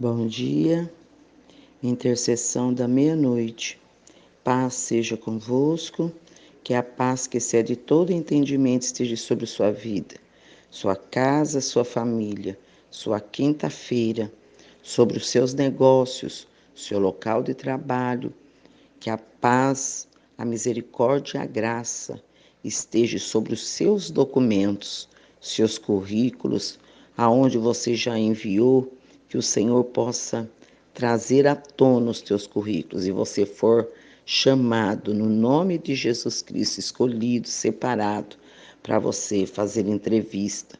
Bom dia, intercessão da meia-noite. Paz seja convosco, que a paz que excede todo entendimento esteja sobre sua vida, sua casa, sua família, sua quinta-feira, sobre os seus negócios, seu local de trabalho. Que a paz, a misericórdia e a graça esteja sobre os seus documentos, seus currículos, aonde você já enviou que o Senhor possa trazer à tona os teus currículos e você for chamado no nome de Jesus Cristo, escolhido, separado para você fazer entrevista.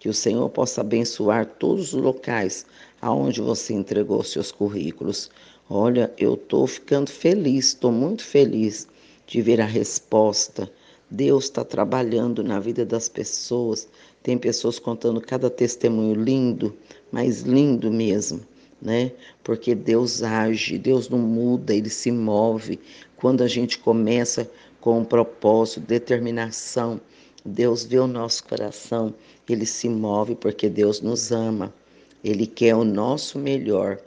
Que o Senhor possa abençoar todos os locais aonde você entregou seus currículos. Olha, eu estou ficando feliz, estou muito feliz de ver a resposta. Deus está trabalhando na vida das pessoas. Tem pessoas contando cada testemunho lindo, mas lindo mesmo, né? Porque Deus age, Deus não muda, ele se move. Quando a gente começa com um propósito, determinação, Deus vê o nosso coração, ele se move porque Deus nos ama. Ele quer o nosso melhor.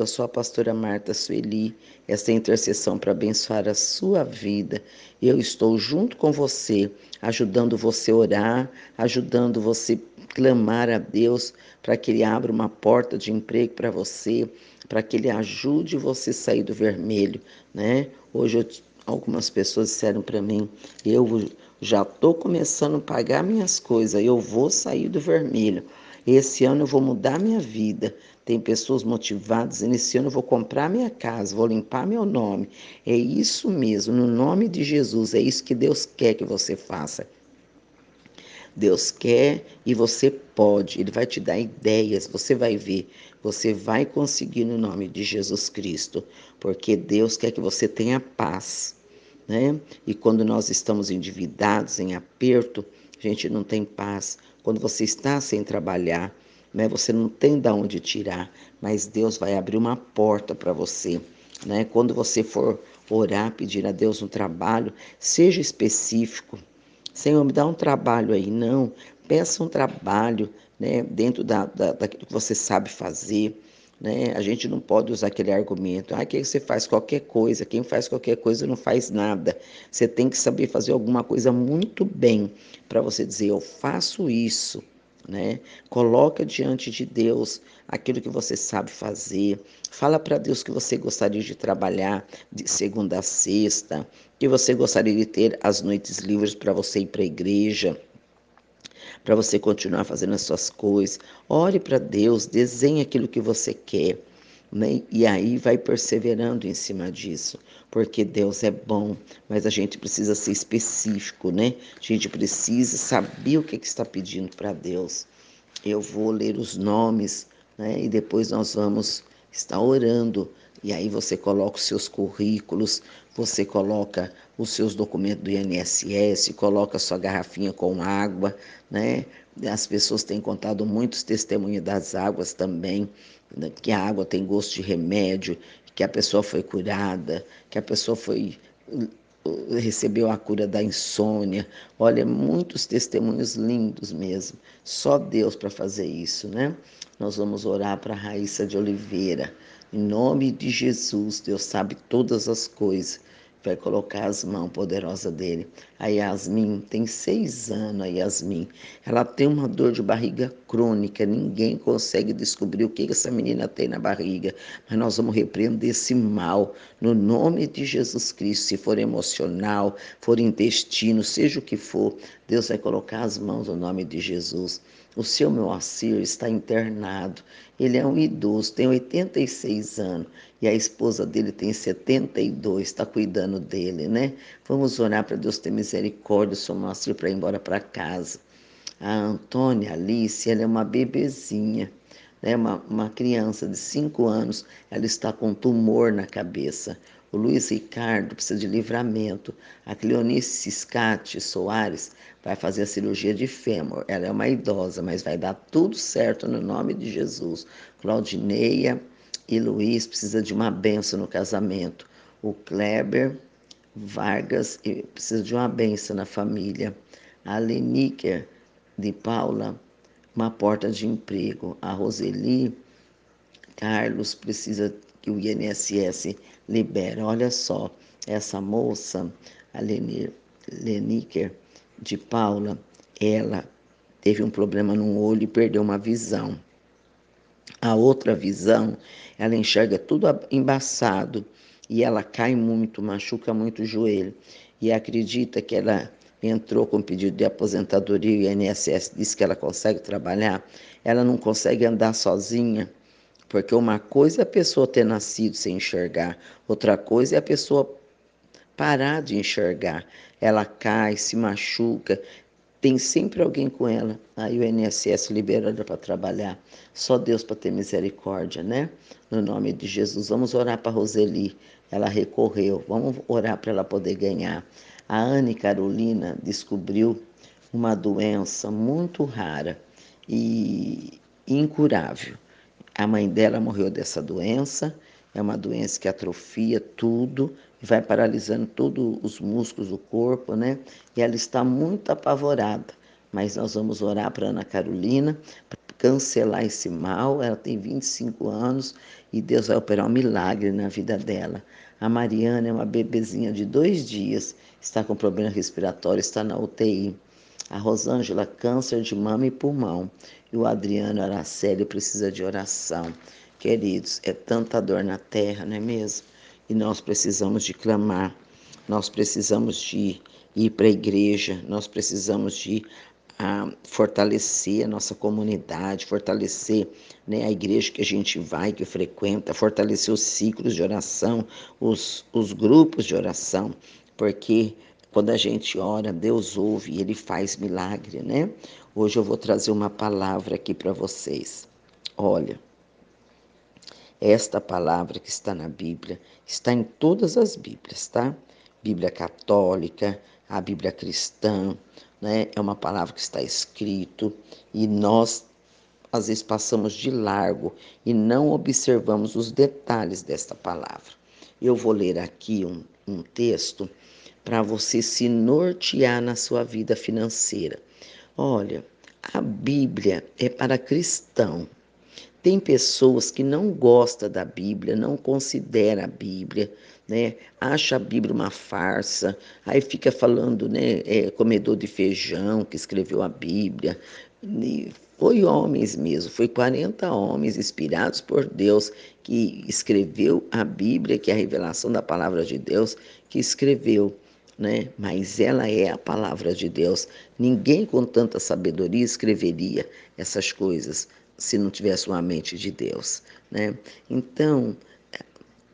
Eu sou a pastora Marta Sueli, essa intercessão para abençoar a sua vida. Eu estou junto com você, ajudando você a orar, ajudando você a clamar a Deus para que Ele abra uma porta de emprego para você, para que Ele ajude você a sair do vermelho, né? Hoje eu, algumas pessoas disseram para mim, eu já estou começando a pagar minhas coisas, eu vou sair do vermelho. Esse ano eu vou mudar minha vida. Tem pessoas motivadas. Nesse ano eu vou comprar minha casa, vou limpar meu nome. É isso mesmo, no nome de Jesus. É isso que Deus quer que você faça. Deus quer e você pode. Ele vai te dar ideias, você vai ver. Você vai conseguir no nome de Jesus Cristo, porque Deus quer que você tenha paz, né? E quando nós estamos endividados, em aperto, a gente não tem paz. Quando você está sem trabalhar, né, você não tem de onde tirar, mas Deus vai abrir uma porta para você. Né? Quando você for orar, pedir a Deus um trabalho, seja específico. Senhor, me dá um trabalho aí. Não, peça um trabalho né, dentro da, da, daquilo que você sabe fazer. Né? A gente não pode usar aquele argumento, ah, que você faz qualquer coisa, quem faz qualquer coisa não faz nada. Você tem que saber fazer alguma coisa muito bem para você dizer, eu faço isso. Né? Coloca diante de Deus aquilo que você sabe fazer. Fala para Deus que você gostaria de trabalhar de segunda a sexta, que você gostaria de ter as noites livres para você ir para a igreja para você continuar fazendo as suas coisas. Ore para Deus, desenhe aquilo que você quer. Né? E aí vai perseverando em cima disso, porque Deus é bom, mas a gente precisa ser específico, né? A gente precisa saber o que, que está pedindo para Deus. Eu vou ler os nomes, né? E depois nós vamos estar orando e aí você coloca os seus currículos, você coloca os seus documentos do INSS, coloca sua garrafinha com água, né? As pessoas têm contado muitos testemunhos das águas também? Que a água tem gosto de remédio, que a pessoa foi curada, que a pessoa foi recebeu a cura da insônia. Olha, muitos testemunhos lindos mesmo. Só Deus para fazer isso, né? Nós vamos orar para Raíssa de Oliveira. Em nome de Jesus, Deus sabe todas as coisas. Vai colocar as mãos poderosas dele. A Yasmin tem seis anos, a Yasmin. Ela tem uma dor de barriga crônica. Ninguém consegue descobrir o que essa menina tem na barriga. Mas nós vamos repreender esse mal no nome de Jesus Cristo. Se for emocional, for intestino, seja o que for, Deus vai colocar as mãos no nome de Jesus. O seu Moacir está internado. Ele é um idoso, tem 86 anos e a esposa dele tem 72, está cuidando dele, né? Vamos orar para Deus ter misericórdia do seu Moacir para ir embora para casa. A Antônia Alice, ela é uma bebezinha, né? uma, uma criança de 5 anos, ela está com tumor na cabeça. O Luiz Ricardo precisa de livramento. A Cleonice Ciscati Soares vai fazer a cirurgia de fêmur. Ela é uma idosa, mas vai dar tudo certo no nome de Jesus. Claudineia e Luiz precisa de uma benção no casamento. O Kleber Vargas precisa de uma benção na família. A Leniker de Paula, uma porta de emprego. A Roseli Carlos precisa que o INSS libere. Olha só, essa moça, a Leniker de Paula, ela teve um problema no olho e perdeu uma visão. A outra visão, ela enxerga tudo embaçado e ela cai muito, machuca muito o joelho. E acredita que ela entrou com pedido de aposentadoria e o INSS disse que ela consegue trabalhar, ela não consegue andar sozinha, porque uma coisa é a pessoa ter nascido sem enxergar, outra coisa é a pessoa parar de enxergar. Ela cai, se machuca, tem sempre alguém com ela. Aí o INSS libera ela para trabalhar. Só Deus para ter misericórdia, né? No nome de Jesus. Vamos orar para Roseli. Ela recorreu. Vamos orar para ela poder ganhar. A Anne Carolina descobriu uma doença muito rara e incurável. A mãe dela morreu dessa doença. É uma doença que atrofia tudo, vai paralisando todos os músculos do corpo, né? E ela está muito apavorada. Mas nós vamos orar para Ana Carolina, para cancelar esse mal. Ela tem 25 anos e Deus vai operar um milagre na vida dela. A Mariana é uma bebezinha de dois dias, está com problema respiratório, está na UTI. A Rosângela, câncer de mama e pulmão. E o Adriano Araceli precisa de oração. Queridos, é tanta dor na terra, não é mesmo? E nós precisamos de clamar, nós precisamos de ir para a igreja, nós precisamos de ah, fortalecer a nossa comunidade, fortalecer né, a igreja que a gente vai, que frequenta, fortalecer os ciclos de oração, os, os grupos de oração, porque quando a gente ora, Deus ouve e Ele faz milagre, né? Hoje eu vou trazer uma palavra aqui para vocês. Olha, esta palavra que está na Bíblia está em todas as Bíblias, tá? Bíblia católica, a Bíblia cristã, né? É uma palavra que está escrito e nós às vezes passamos de largo e não observamos os detalhes desta palavra. Eu vou ler aqui um, um texto para você se nortear na sua vida financeira. Olha, a Bíblia é para cristão, tem pessoas que não gostam da Bíblia, não considera a Bíblia, né? Acha a Bíblia uma farsa, aí fica falando, né? É, comedor de feijão que escreveu a Bíblia. E foi homens mesmo, foi 40 homens inspirados por Deus que escreveu a Bíblia, que é a revelação da palavra de Deus, que escreveu. Né? Mas ela é a palavra de Deus. Ninguém com tanta sabedoria escreveria essas coisas se não tivesse uma mente de Deus, né? Então,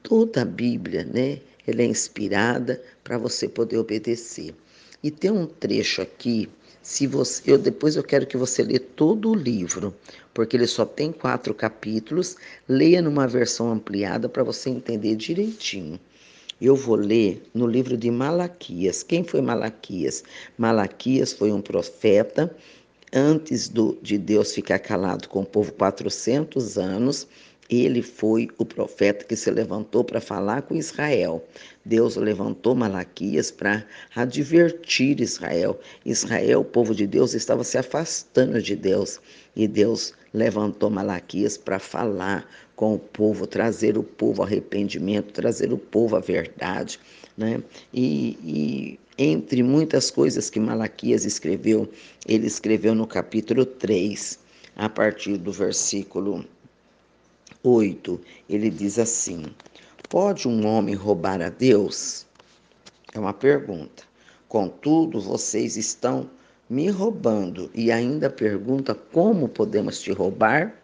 toda a Bíblia, né, ela é inspirada para você poder obedecer. E tem um trecho aqui, se você, eu depois eu quero que você lê todo o livro, porque ele só tem quatro capítulos. Leia numa versão ampliada para você entender direitinho. Eu vou ler no livro de Malaquias. Quem foi Malaquias? Malaquias foi um profeta antes do, de Deus ficar calado com o povo 400 anos, ele foi o profeta que se levantou para falar com Israel. Deus levantou Malaquias para advertir Israel. Israel, o povo de Deus, estava se afastando de Deus. E Deus levantou Malaquias para falar com o povo, trazer o povo arrependimento, trazer o povo à verdade. Né? E, e entre muitas coisas que Malaquias escreveu, ele escreveu no capítulo 3, a partir do versículo 8, ele diz assim: Pode um homem roubar a Deus? É uma pergunta. Contudo, vocês estão me roubando e ainda pergunta como podemos te roubar?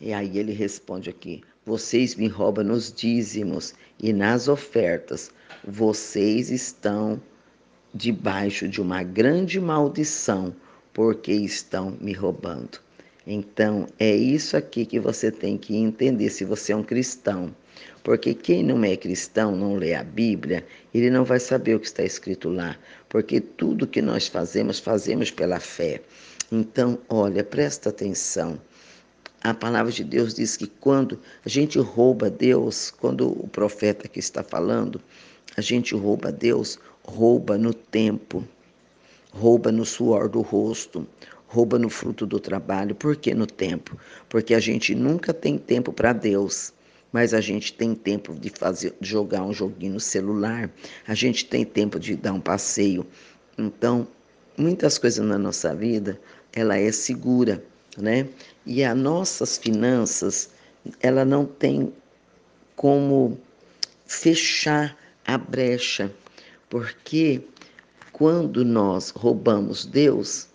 E aí ele responde aqui: Vocês me roubam nos dízimos e nas ofertas. Vocês estão debaixo de uma grande maldição, porque estão me roubando. Então, é isso aqui que você tem que entender se você é um cristão. Porque quem não é cristão, não lê a Bíblia, ele não vai saber o que está escrito lá. Porque tudo que nós fazemos, fazemos pela fé. Então, olha, presta atenção. A palavra de Deus diz que quando a gente rouba Deus, quando o profeta que está falando, a gente rouba Deus, rouba no tempo, rouba no suor do rosto, rouba no fruto do trabalho. Por que no tempo? Porque a gente nunca tem tempo para Deus mas a gente tem tempo de fazer de jogar um joguinho no celular, a gente tem tempo de dar um passeio. Então, muitas coisas na nossa vida, ela é segura, né? E as nossas finanças, ela não tem como fechar a brecha, porque quando nós roubamos Deus,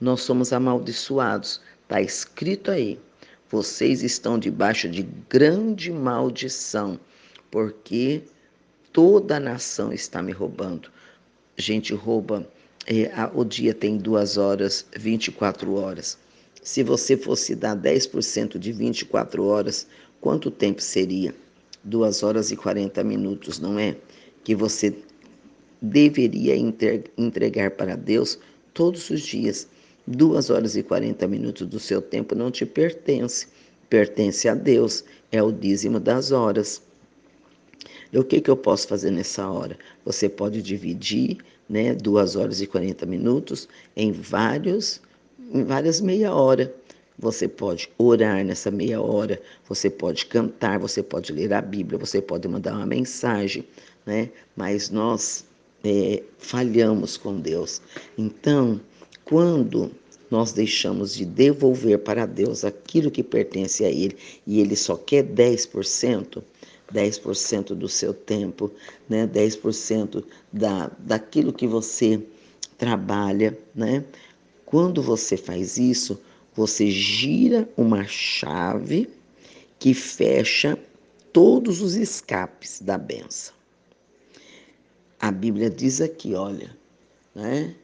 nós somos amaldiçoados. Está escrito aí. Vocês estão debaixo de grande maldição, porque toda a nação está me roubando. A gente rouba, é, o dia tem duas horas, 24 horas. Se você fosse dar 10% de 24 horas, quanto tempo seria? Duas horas e 40 minutos, não é? Que você deveria entregar para Deus todos os dias. Duas horas e 40 minutos do seu tempo não te pertence, pertence a Deus, é o dízimo das horas. E o que, que eu posso fazer nessa hora? Você pode dividir né, duas horas e 40 minutos em vários, em várias meia hora. Você pode orar nessa meia hora, você pode cantar, você pode ler a Bíblia, você pode mandar uma mensagem, né? Mas nós é, falhamos com Deus. Então, quando nós deixamos de devolver para Deus aquilo que pertence a Ele e Ele só quer 10%, 10% do seu tempo, né? 10% da, daquilo que você trabalha, né? Quando você faz isso, você gira uma chave que fecha todos os escapes da benção. A Bíblia diz aqui, olha, né?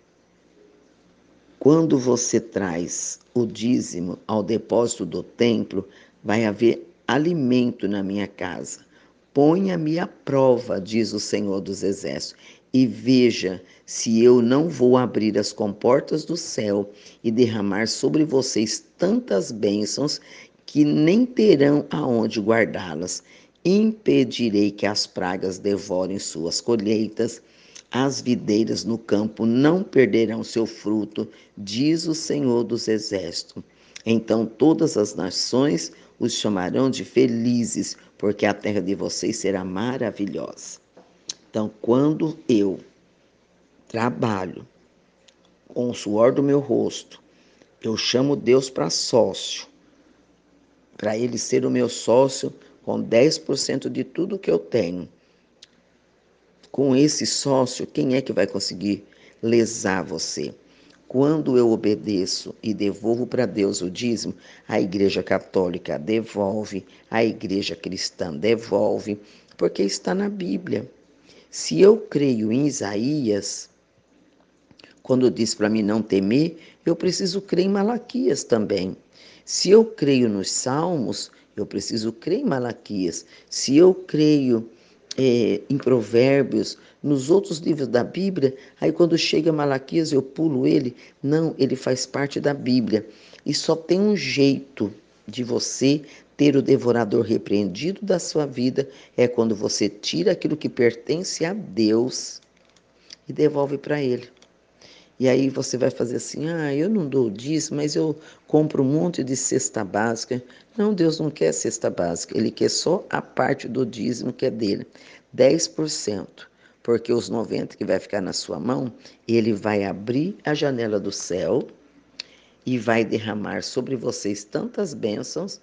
Quando você traz o dízimo ao depósito do templo, vai haver alimento na minha casa. Ponha-me à prova, diz o Senhor dos Exércitos, e veja se eu não vou abrir as comportas do céu e derramar sobre vocês tantas bênçãos que nem terão aonde guardá-las. Impedirei que as pragas devorem suas colheitas as videiras no campo não perderão seu fruto, diz o Senhor dos Exércitos. Então todas as nações os chamarão de felizes, porque a terra de vocês será maravilhosa. Então, quando eu trabalho com o suor do meu rosto, eu chamo Deus para sócio, para ele ser o meu sócio com 10% de tudo que eu tenho com esse sócio, quem é que vai conseguir lesar você? Quando eu obedeço e devolvo para Deus o dízimo, a Igreja Católica devolve, a Igreja Cristã devolve, porque está na Bíblia. Se eu creio em Isaías, quando diz para mim não temer, eu preciso crer em Malaquias também. Se eu creio nos Salmos, eu preciso crer em Malaquias. Se eu creio é, em Provérbios, nos outros livros da Bíblia, aí quando chega Malaquias eu pulo ele. Não, ele faz parte da Bíblia. E só tem um jeito de você ter o devorador repreendido da sua vida é quando você tira aquilo que pertence a Deus e devolve para ele. E aí você vai fazer assim: ah, eu não dou disso, mas eu compro um monte de cesta básica. Não, Deus não quer cesta básica, Ele quer só a parte do dízimo que é dele, 10%. Porque os 90% que vai ficar na sua mão, Ele vai abrir a janela do céu e vai derramar sobre vocês tantas bênçãos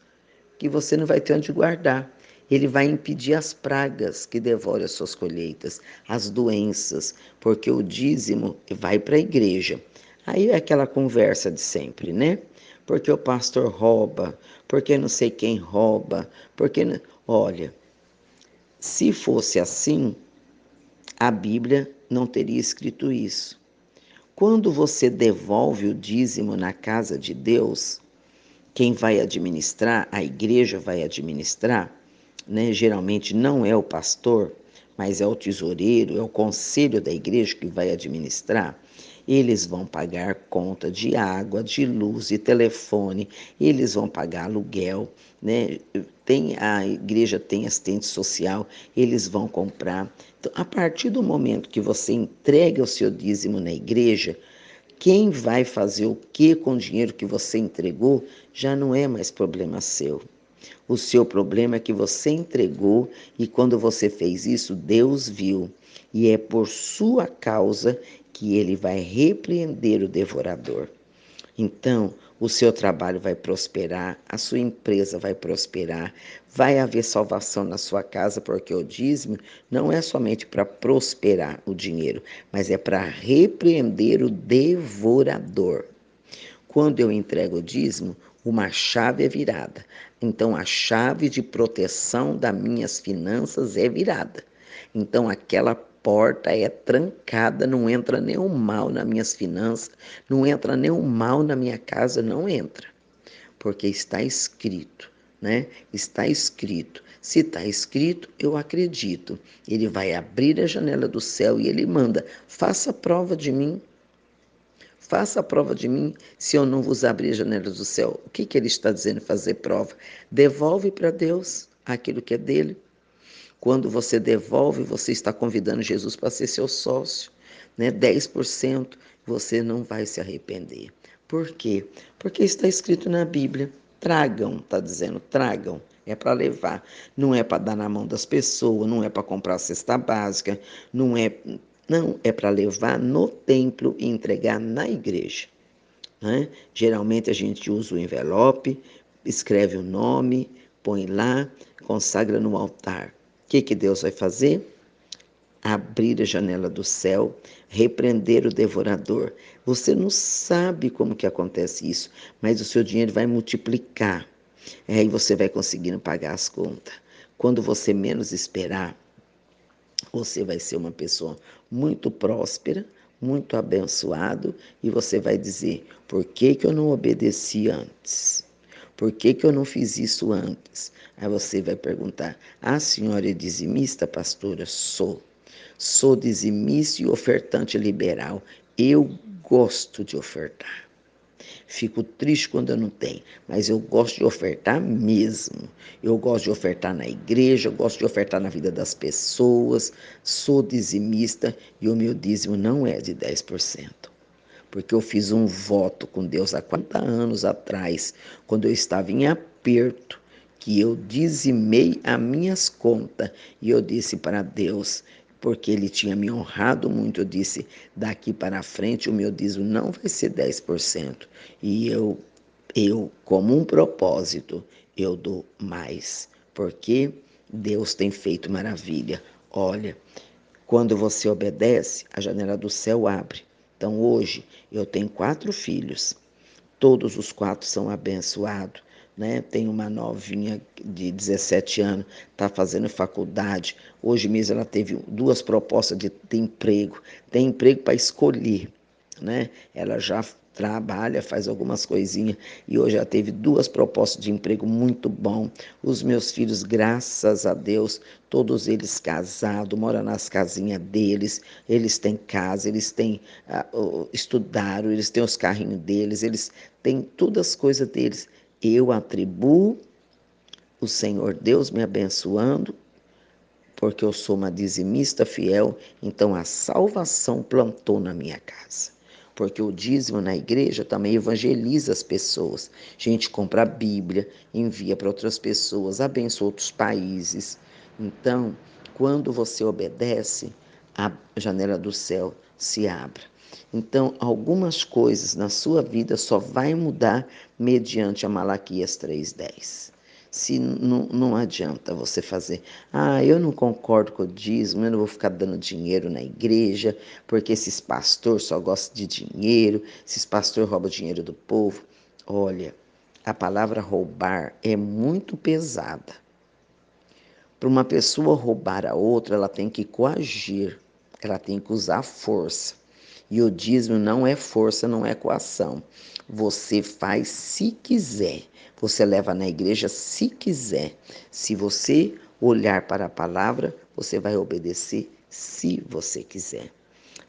que você não vai ter onde guardar. Ele vai impedir as pragas que devoram as suas colheitas, as doenças, porque o dízimo vai para a igreja. Aí é aquela conversa de sempre, né? Porque o pastor rouba, porque não sei quem rouba, porque. Olha, se fosse assim, a Bíblia não teria escrito isso. Quando você devolve o dízimo na casa de Deus, quem vai administrar, a igreja vai administrar, né, geralmente não é o pastor, mas é o tesoureiro, é o conselho da igreja que vai administrar, eles vão pagar conta de água, de luz e telefone, eles vão pagar aluguel, né? Tem a igreja tem assistente social, eles vão comprar. Então, a partir do momento que você entrega o seu dízimo na igreja, Quem vai fazer o que com o dinheiro que você entregou já não é mais problema seu. O seu problema é que você entregou e quando você fez isso, Deus viu. E é por sua causa que ele vai repreender o devorador. Então, o seu trabalho vai prosperar, a sua empresa vai prosperar, vai haver salvação na sua casa, porque o dízimo não é somente para prosperar o dinheiro, mas é para repreender o devorador. Quando eu entrego o dízimo, uma chave é virada. Então, a chave de proteção das minhas finanças é virada. Então, aquela porta é trancada, não entra nenhum mal nas minhas finanças, não entra nenhum mal na minha casa, não entra. Porque está escrito, né? Está escrito. Se está escrito, eu acredito. Ele vai abrir a janela do céu e ele manda: faça prova de mim. Faça prova de mim se eu não vos abrir a janela do céu. O que, que ele está dizendo fazer prova? Devolve para Deus aquilo que é dele. Quando você devolve, você está convidando Jesus para ser seu sócio, né? 10%, você não vai se arrepender. Por quê? Porque está escrito na Bíblia. Tragam, está dizendo, tragam. É para levar, não é para dar na mão das pessoas, não é para comprar cesta básica, não é, não é para levar no templo e entregar na igreja. Né? Geralmente a gente usa o envelope, escreve o nome, põe lá, consagra no altar que, que Deus vai fazer? Abrir a janela do céu, repreender o devorador. Você não sabe como que acontece isso, mas o seu dinheiro vai multiplicar. Aí você vai conseguindo pagar as contas. Quando você menos esperar, você vai ser uma pessoa muito próspera, muito abençoado e você vai dizer: por que, que eu não obedeci antes? Por que, que eu não fiz isso antes? Aí você vai perguntar: a senhora é dizimista, pastora? Sou. Sou dizimista e ofertante liberal. Eu gosto de ofertar. Fico triste quando eu não tenho, mas eu gosto de ofertar mesmo. Eu gosto de ofertar na igreja, eu gosto de ofertar na vida das pessoas. Sou dizimista e o meu dízimo não é de 10% porque eu fiz um voto com Deus há 40 anos atrás, quando eu estava em aperto, que eu dizimei as minhas contas e eu disse para Deus, porque ele tinha me honrado muito, eu disse: daqui para frente o meu dízimo não vai ser 10%. E eu, eu como um propósito, eu dou mais, porque Deus tem feito maravilha. Olha, quando você obedece, a janela do céu abre. Então hoje eu tenho quatro filhos, todos os quatro são abençoados. Né? Tem uma novinha de 17 anos, está fazendo faculdade. Hoje mesmo ela teve duas propostas de, de emprego. Tem emprego para escolher. Né? Ela já trabalha, faz algumas coisinhas e hoje já teve duas propostas de emprego muito bom. Os meus filhos, graças a Deus, todos eles casados, moram nas casinhas deles, eles têm casa, eles têm uh, estudaram, eles têm os carrinhos deles, eles têm todas as coisas deles. Eu atribuo o Senhor Deus me abençoando, porque eu sou uma dizimista fiel, então a salvação plantou na minha casa porque o dízimo na igreja também evangeliza as pessoas. A gente compra a Bíblia, envia para outras pessoas, abençoa outros países. Então, quando você obedece, a janela do céu se abre. Então, algumas coisas na sua vida só vai mudar mediante a Malaquias 3:10 se não, não adianta você fazer, ah, eu não concordo com o dízimo, eu não vou ficar dando dinheiro na igreja, porque esses pastores só gostam de dinheiro, esses pastores roubam dinheiro do povo. Olha, a palavra roubar é muito pesada. Para uma pessoa roubar a outra, ela tem que coagir, ela tem que usar força. E o dízimo não é força, não é coação. Você faz se quiser. Você leva na igreja se quiser. Se você olhar para a palavra, você vai obedecer se você quiser.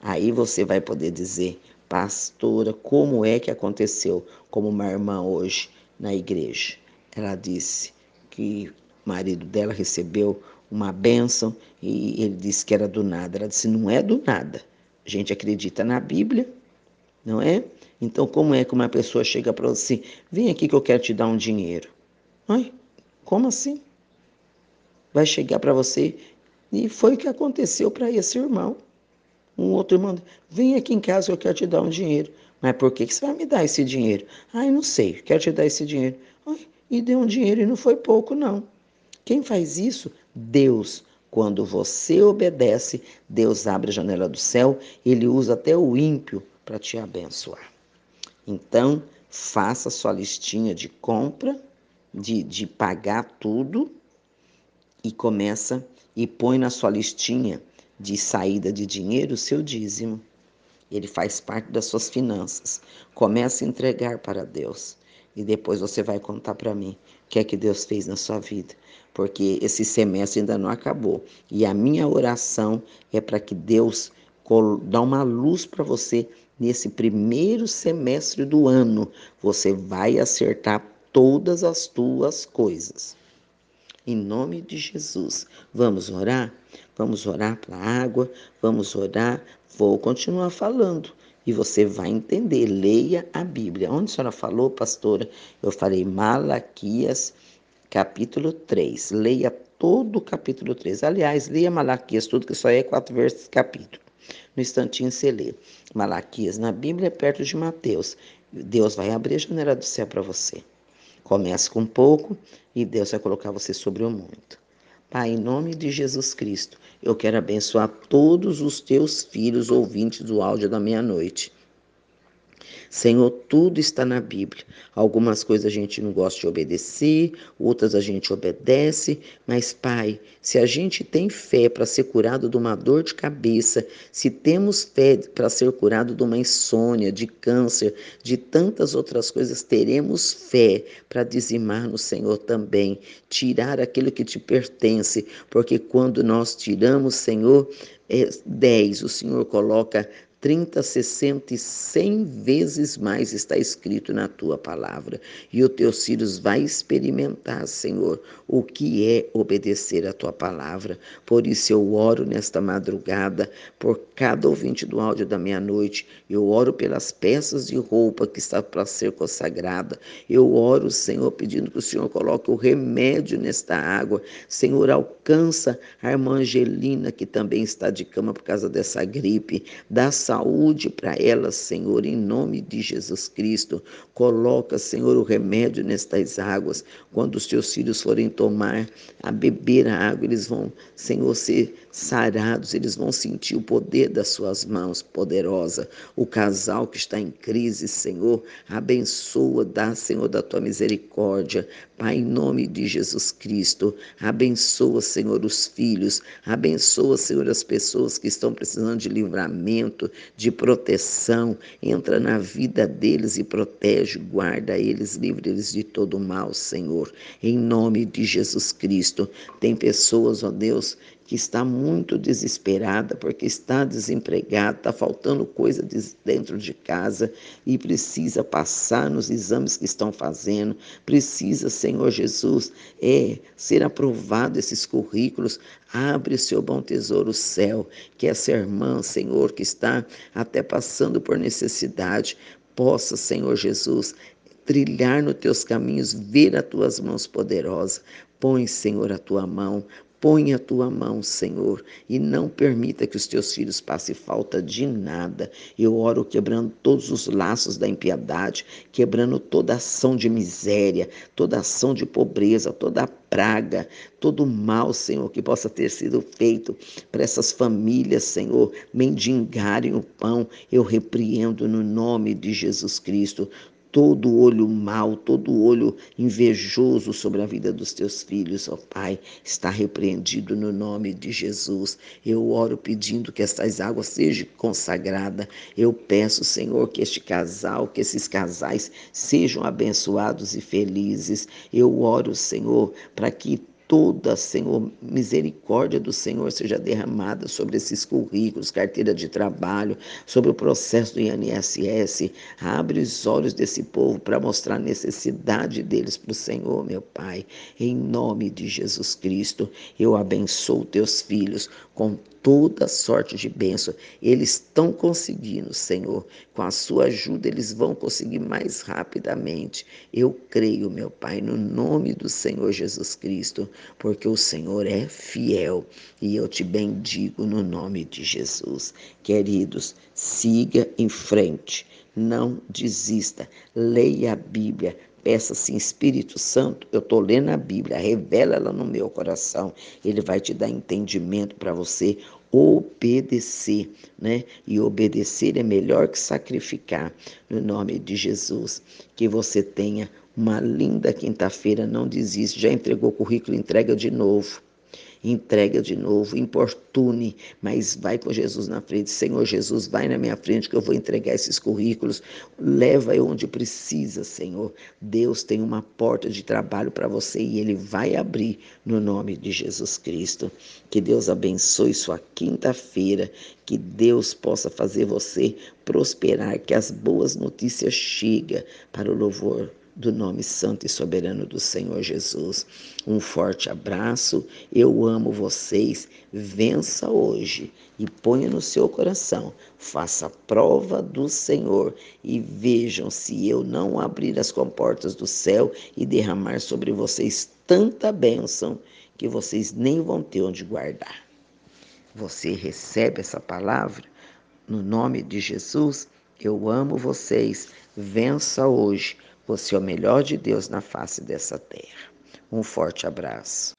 Aí você vai poder dizer, pastora, como é que aconteceu? Como uma irmã hoje na igreja. Ela disse que o marido dela recebeu uma bênção e ele disse que era do nada. Ela disse: não é do nada. A gente acredita na Bíblia, não é? Então, como é que uma pessoa chega para você, vem aqui que eu quero te dar um dinheiro? Ai, como assim? Vai chegar para você, e foi o que aconteceu para esse irmão. Um outro irmão, vem aqui em casa que eu quero te dar um dinheiro. Mas por que, que você vai me dar esse dinheiro? Ai, não sei, quero te dar esse dinheiro. Ai, e deu um dinheiro e não foi pouco, não. Quem faz isso? Deus. Quando você obedece, Deus abre a janela do céu, ele usa até o ímpio para te abençoar. Então, faça sua listinha de compra, de, de pagar tudo e começa e põe na sua listinha de saída de dinheiro o seu dízimo. Ele faz parte das suas finanças. Comece a entregar para Deus e depois você vai contar para mim que é que Deus fez na sua vida, porque esse semestre ainda não acabou. E a minha oração é para que Deus dá uma luz para você nesse primeiro semestre do ano. Você vai acertar todas as tuas coisas. Em nome de Jesus, vamos orar? Vamos orar para a água, vamos orar. Vou continuar falando e você vai entender. Leia a Bíblia. Onde a senhora falou, pastora? Eu falei Malaquias, capítulo 3. Leia todo o capítulo 3. Aliás, leia Malaquias, tudo que só é quatro versos capítulo. No instantinho você lê. Malaquias na Bíblia é perto de Mateus. Deus vai abrir a janela do céu para você. Comece com pouco e Deus vai colocar você sobre o muito. Pai, em nome de Jesus Cristo, eu quero abençoar todos os teus filhos ouvintes do áudio da meia-noite. Senhor, tudo está na Bíblia. Algumas coisas a gente não gosta de obedecer, outras a gente obedece, mas, Pai, se a gente tem fé para ser curado de uma dor de cabeça, se temos fé para ser curado de uma insônia, de câncer, de tantas outras coisas, teremos fé para dizimar no Senhor também, tirar aquilo que te pertence, porque quando nós tiramos, Senhor, é, 10, o Senhor coloca 30, 60 e 100 vezes mais está escrito na tua palavra. E os teus filhos vai experimentar, Senhor, o que é obedecer a tua palavra. Por isso eu oro nesta madrugada por cada ouvinte do áudio da meia-noite. Eu oro pelas peças de roupa que está para ser consagrada. Eu oro, Senhor, pedindo que o Senhor coloque o remédio nesta água. Senhor, alcança a irmã Angelina, que também está de cama por causa dessa gripe. Dá saúde saúde para elas, Senhor, em nome de Jesus Cristo. Coloca, Senhor, o remédio nestas águas. Quando os teus filhos forem tomar, a beber a água, eles vão, Senhor, ser sarados, eles vão sentir o poder das suas mãos poderosa. O casal que está em crise, Senhor, abençoa, dá, Senhor, da tua misericórdia. Pai, em nome de Jesus Cristo, abençoa, Senhor, os filhos, abençoa, Senhor, as pessoas que estão precisando de livramento, de proteção. Entra na vida deles e protege, guarda eles, livre eles de todo mal, Senhor. Em nome de Jesus Cristo. Tem pessoas, ó Deus, que está muito desesperada porque está desempregada, está faltando coisa dentro de casa e precisa passar nos exames que estão fazendo, precisa, Senhor Jesus, é ser aprovado esses currículos. Abre seu bom tesouro, o céu, que essa irmã, Senhor, que está até passando por necessidade, possa, Senhor Jesus, trilhar nos teus caminhos, ver as tuas mãos poderosas. Põe, Senhor, a tua mão, Põe a tua mão, Senhor, e não permita que os teus filhos passem falta de nada. Eu oro quebrando todos os laços da impiedade, quebrando toda ação de miséria, toda ação de pobreza, toda praga, todo mal, Senhor, que possa ter sido feito para essas famílias, Senhor, mendigarem o pão. Eu repreendo no nome de Jesus Cristo todo olho mau, todo olho invejoso sobre a vida dos teus filhos, ó Pai, está repreendido no nome de Jesus. Eu oro pedindo que estas águas sejam consagradas. Eu peço, Senhor, que este casal, que esses casais sejam abençoados e felizes. Eu oro, Senhor, para que toda, Senhor, misericórdia do Senhor seja derramada sobre esses currículos, carteira de trabalho, sobre o processo do INSS. Abre os olhos desse povo para mostrar a necessidade deles para o Senhor, meu Pai. Em nome de Jesus Cristo, eu abençoo teus filhos com toda sorte de bênção. Eles estão conseguindo, Senhor. Com a sua ajuda, eles vão conseguir mais rapidamente. Eu creio, meu Pai, no nome do Senhor Jesus Cristo, porque o Senhor é fiel e eu te bendigo no nome de Jesus. Queridos, siga em frente, não desista, leia a Bíblia, Peça assim, Espírito Santo, eu estou lendo a Bíblia, revela ela no meu coração. Ele vai te dar entendimento para você obedecer, né? E obedecer é melhor que sacrificar. No nome de Jesus, que você tenha uma linda quinta-feira, não desiste. Já entregou o currículo, entrega de novo entrega de novo, importune, mas vai com Jesus na frente. Senhor Jesus, vai na minha frente que eu vou entregar esses currículos. Leva eu onde precisa, Senhor. Deus tem uma porta de trabalho para você e Ele vai abrir no nome de Jesus Cristo. Que Deus abençoe sua quinta-feira, que Deus possa fazer você prosperar, que as boas notícias cheguem para o louvor do nome santo e soberano do Senhor Jesus. Um forte abraço, eu amo vocês. Vença hoje e ponha no seu coração. Faça prova do Senhor e vejam se eu não abrir as comportas do céu e derramar sobre vocês tanta bênção que vocês nem vão ter onde guardar. Você recebe essa palavra no nome de Jesus? Eu amo vocês. Vença hoje você é o melhor de Deus na face dessa terra. Um forte abraço.